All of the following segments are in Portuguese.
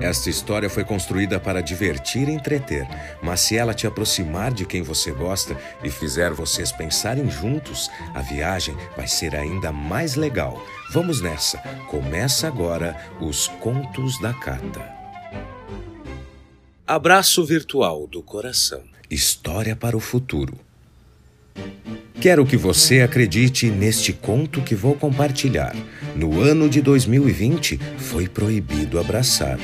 Esta história foi construída para divertir e entreter, mas se ela te aproximar de quem você gosta e fizer vocês pensarem juntos, a viagem vai ser ainda mais legal. Vamos nessa! Começa agora os Contos da Cata. Abraço virtual do coração. História para o futuro. Quero que você acredite neste conto que vou compartilhar. No ano de 2020, foi proibido abraçar.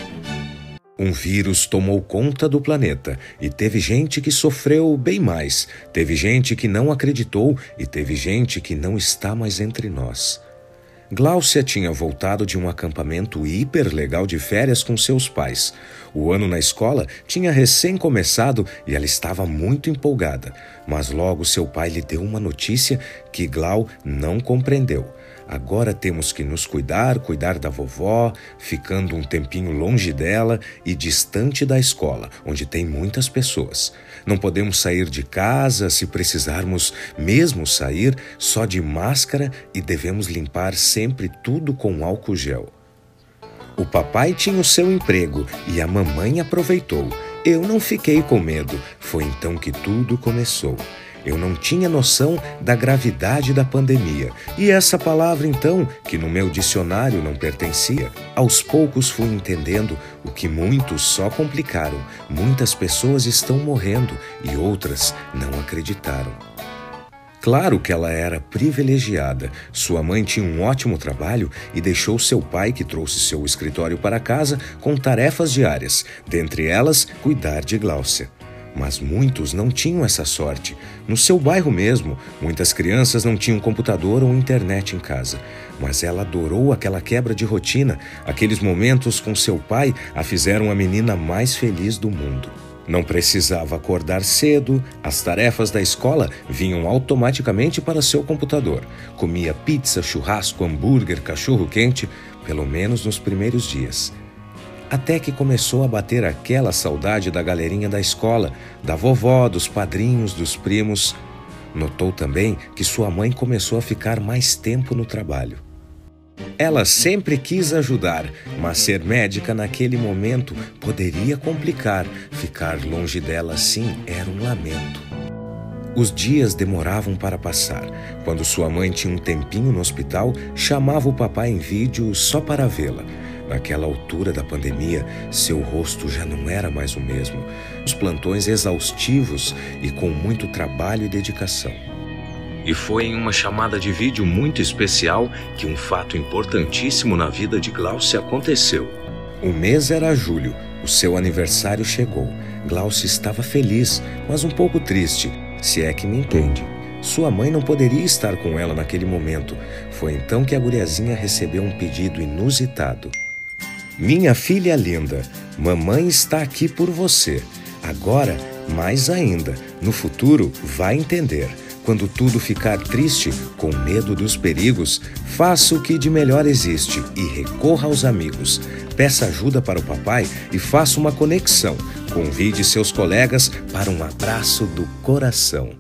Um vírus tomou conta do planeta e teve gente que sofreu bem mais, teve gente que não acreditou e teve gente que não está mais entre nós. Gláucia tinha voltado de um acampamento hiper legal de férias com seus pais. O ano na escola tinha recém começado e ela estava muito empolgada, mas logo seu pai lhe deu uma notícia que Glau não compreendeu. Agora temos que nos cuidar, cuidar da vovó, ficando um tempinho longe dela e distante da escola, onde tem muitas pessoas. Não podemos sair de casa se precisarmos mesmo sair só de máscara e devemos limpar sempre tudo com álcool gel. O papai tinha o seu emprego e a mamãe aproveitou. Eu não fiquei com medo. Foi então que tudo começou. Eu não tinha noção da gravidade da pandemia. E essa palavra, então, que no meu dicionário não pertencia, aos poucos fui entendendo o que muitos só complicaram. Muitas pessoas estão morrendo e outras não acreditaram. Claro que ela era privilegiada. Sua mãe tinha um ótimo trabalho e deixou seu pai, que trouxe seu escritório para casa, com tarefas diárias, dentre elas, cuidar de Gláucia. Mas muitos não tinham essa sorte. No seu bairro mesmo, muitas crianças não tinham computador ou internet em casa. Mas ela adorou aquela quebra de rotina, aqueles momentos com seu pai a fizeram a menina mais feliz do mundo. Não precisava acordar cedo, as tarefas da escola vinham automaticamente para seu computador. Comia pizza, churrasco, hambúrguer, cachorro-quente, pelo menos nos primeiros dias. Até que começou a bater aquela saudade da galerinha da escola, da vovó, dos padrinhos, dos primos. Notou também que sua mãe começou a ficar mais tempo no trabalho. Ela sempre quis ajudar, mas ser médica naquele momento poderia complicar. Ficar longe dela assim era um lamento. Os dias demoravam para passar. Quando sua mãe tinha um tempinho no hospital, chamava o papai em vídeo só para vê-la. Naquela altura da pandemia, seu rosto já não era mais o mesmo. Os plantões exaustivos e com muito trabalho e dedicação. E foi em uma chamada de vídeo muito especial que um fato importantíssimo na vida de Glaucia aconteceu. O mês era julho, o seu aniversário chegou. Glaucia estava feliz, mas um pouco triste, se é que me entende. Sua mãe não poderia estar com ela naquele momento. Foi então que a guriazinha recebeu um pedido inusitado. Minha filha linda, mamãe está aqui por você. Agora, mais ainda, no futuro, vai entender. Quando tudo ficar triste, com medo dos perigos, faça o que de melhor existe e recorra aos amigos. Peça ajuda para o papai e faça uma conexão. Convide seus colegas para um abraço do coração.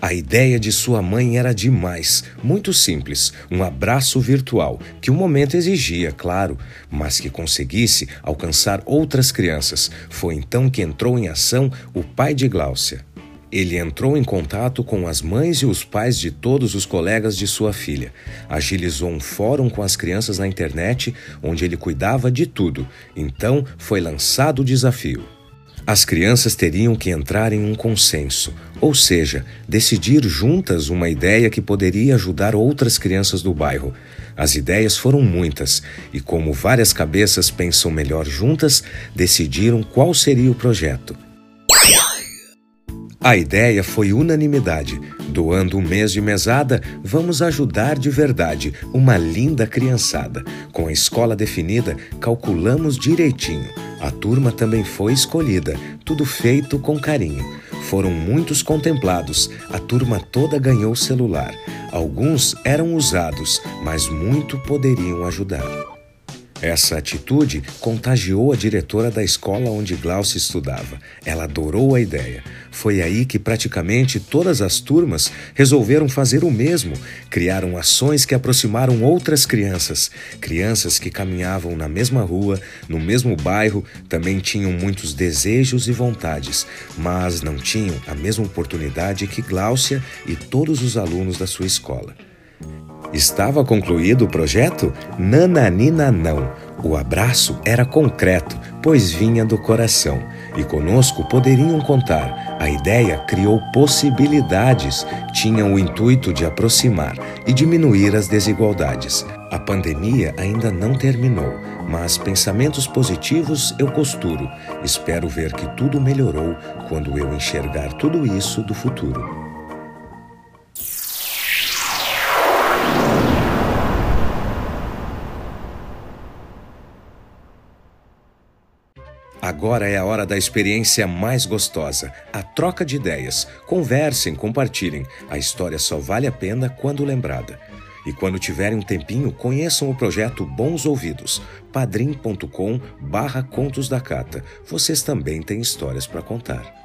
A ideia de sua mãe era demais, muito simples, um abraço virtual, que o momento exigia, claro, mas que conseguisse alcançar outras crianças. Foi então que entrou em ação o pai de Gláucia. Ele entrou em contato com as mães e os pais de todos os colegas de sua filha. Agilizou um fórum com as crianças na internet, onde ele cuidava de tudo. Então foi lançado o desafio. As crianças teriam que entrar em um consenso, ou seja, decidir juntas uma ideia que poderia ajudar outras crianças do bairro. As ideias foram muitas, e como várias cabeças pensam melhor juntas, decidiram qual seria o projeto. A ideia foi unanimidade. Doando um mês de mesada, vamos ajudar de verdade uma linda criançada. Com a escola definida, calculamos direitinho. A turma também foi escolhida, tudo feito com carinho. Foram muitos contemplados, a turma toda ganhou celular. Alguns eram usados, mas muito poderiam ajudar. Essa atitude contagiou a diretora da escola onde Glaucia estudava. Ela adorou a ideia. Foi aí que praticamente todas as turmas resolveram fazer o mesmo. Criaram ações que aproximaram outras crianças. Crianças que caminhavam na mesma rua, no mesmo bairro, também tinham muitos desejos e vontades, mas não tinham a mesma oportunidade que Gláucia e todos os alunos da sua escola. Estava concluído o projeto? Nananina não. O abraço era concreto, pois vinha do coração. E conosco poderiam contar. A ideia criou possibilidades, tinha o intuito de aproximar e diminuir as desigualdades. A pandemia ainda não terminou, mas pensamentos positivos eu costuro. Espero ver que tudo melhorou quando eu enxergar tudo isso do futuro. Agora é a hora da experiência mais gostosa, a troca de ideias. Conversem, compartilhem. A história só vale a pena quando lembrada. E quando tiverem um tempinho, conheçam o projeto Bons Ouvidos, padrim.com barra Contos da Cata. Vocês também têm histórias para contar.